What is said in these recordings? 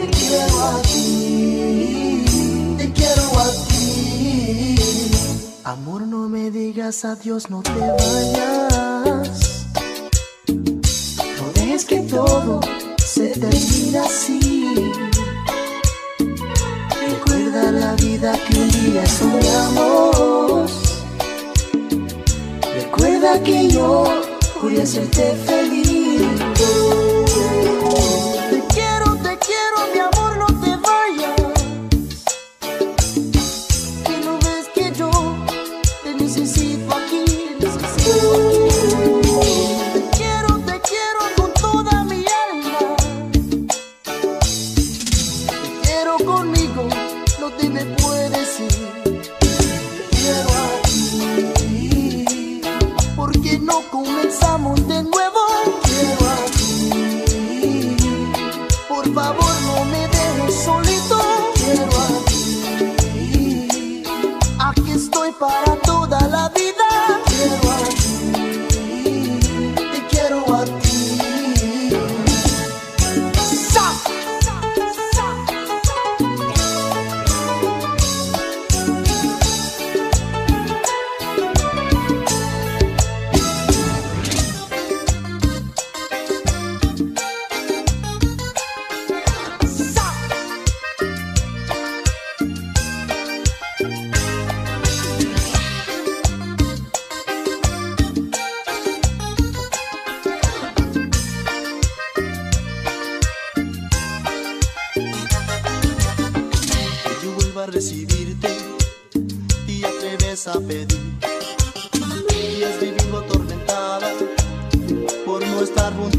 Te quiero a ti, te quiero a ti. Amor, no me digas adiós, no te vayas. No dejes que todo se termina así. Recuerda la vida que un día soñamos. Recuerda que yo voy a hacerte feliz.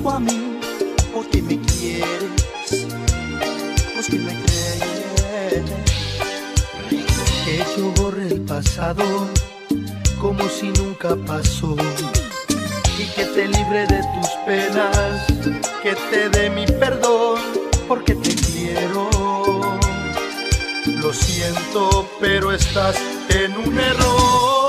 a mí porque me quieres, porque me crees. Que yo borre el pasado como si nunca pasó y que te libre de tus penas, que te dé mi perdón porque te quiero. Lo siento, pero estás en un error.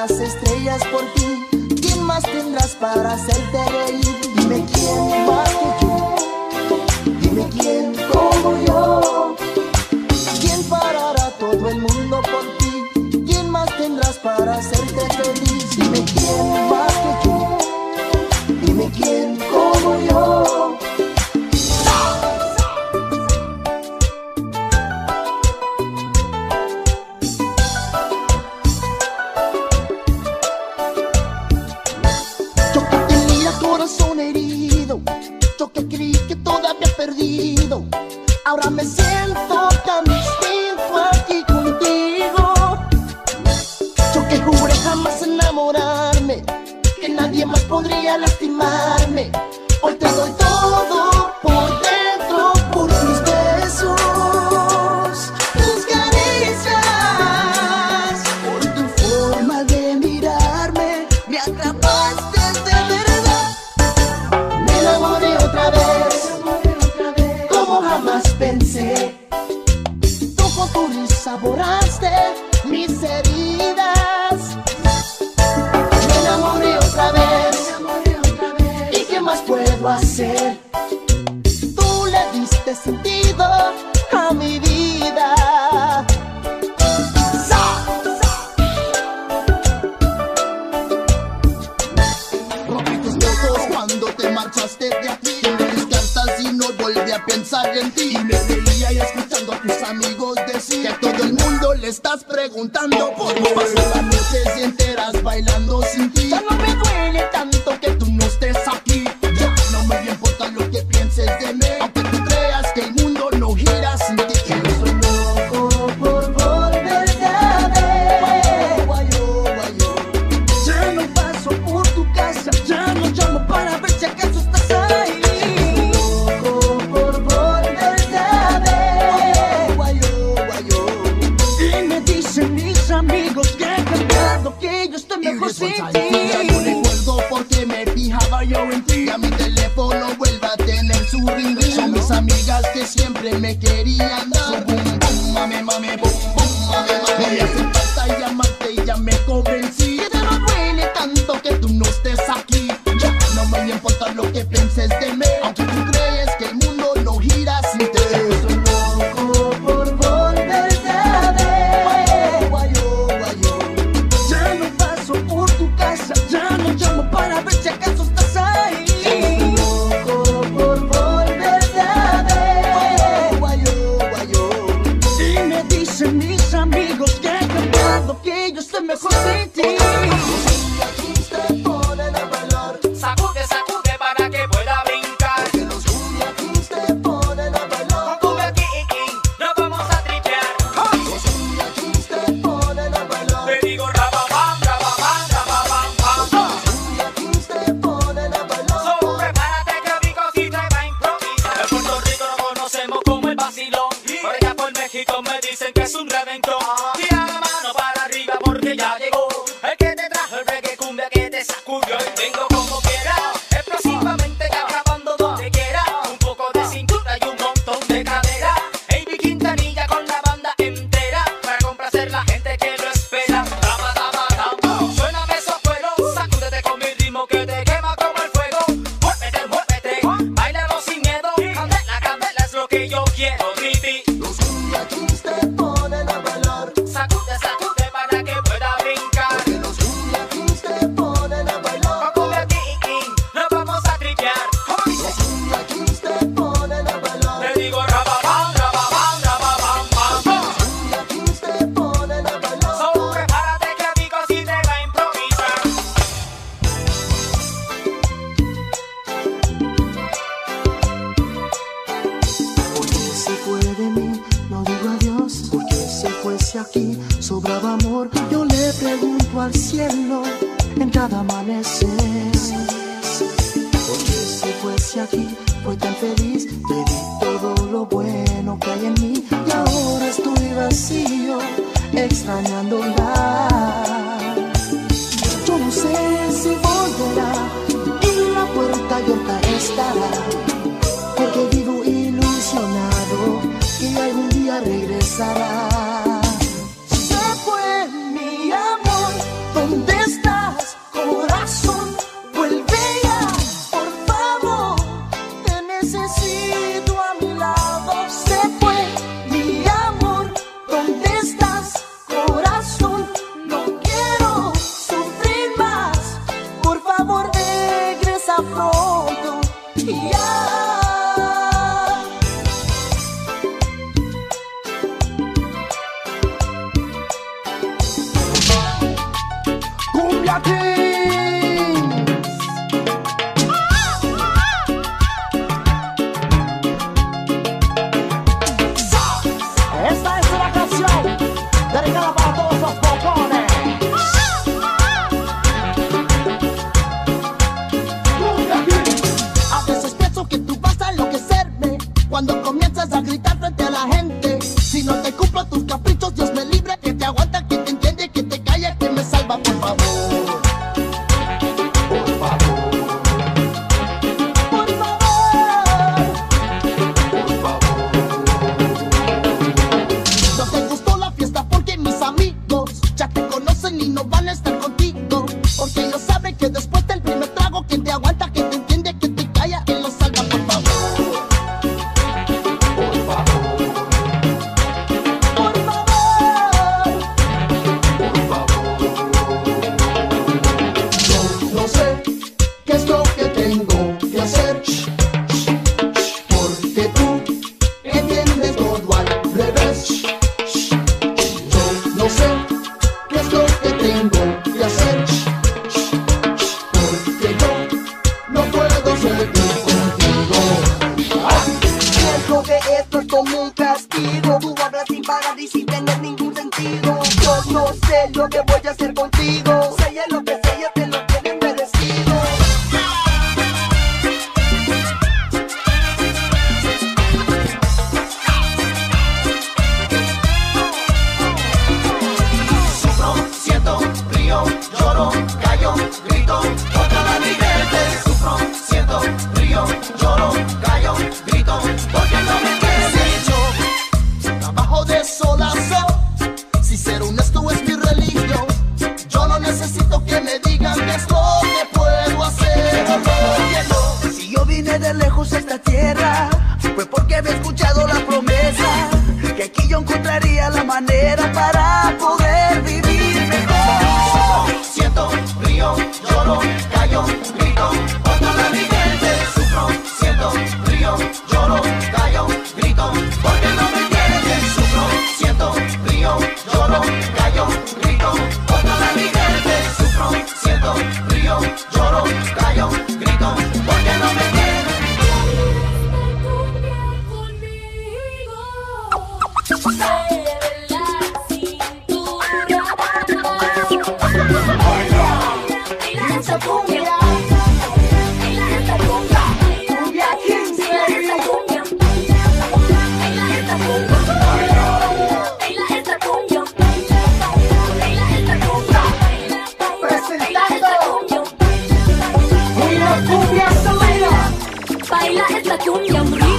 las estrellas por ti. ¿Quién más tendrás para hacerte reír? Ahora me siento tan distinto aquí contigo. Yo que juré jamás enamorarme, que nadie más podría lastimar. água seca. feliz, bebí todo lo bueno que hay en mí y ahora estoy vacío, extrañándola. Yo no sé si volverá y la puerta abierta estará. Yeah. tus mío, lloro, callo, grito. bay lá hết là cũng dòng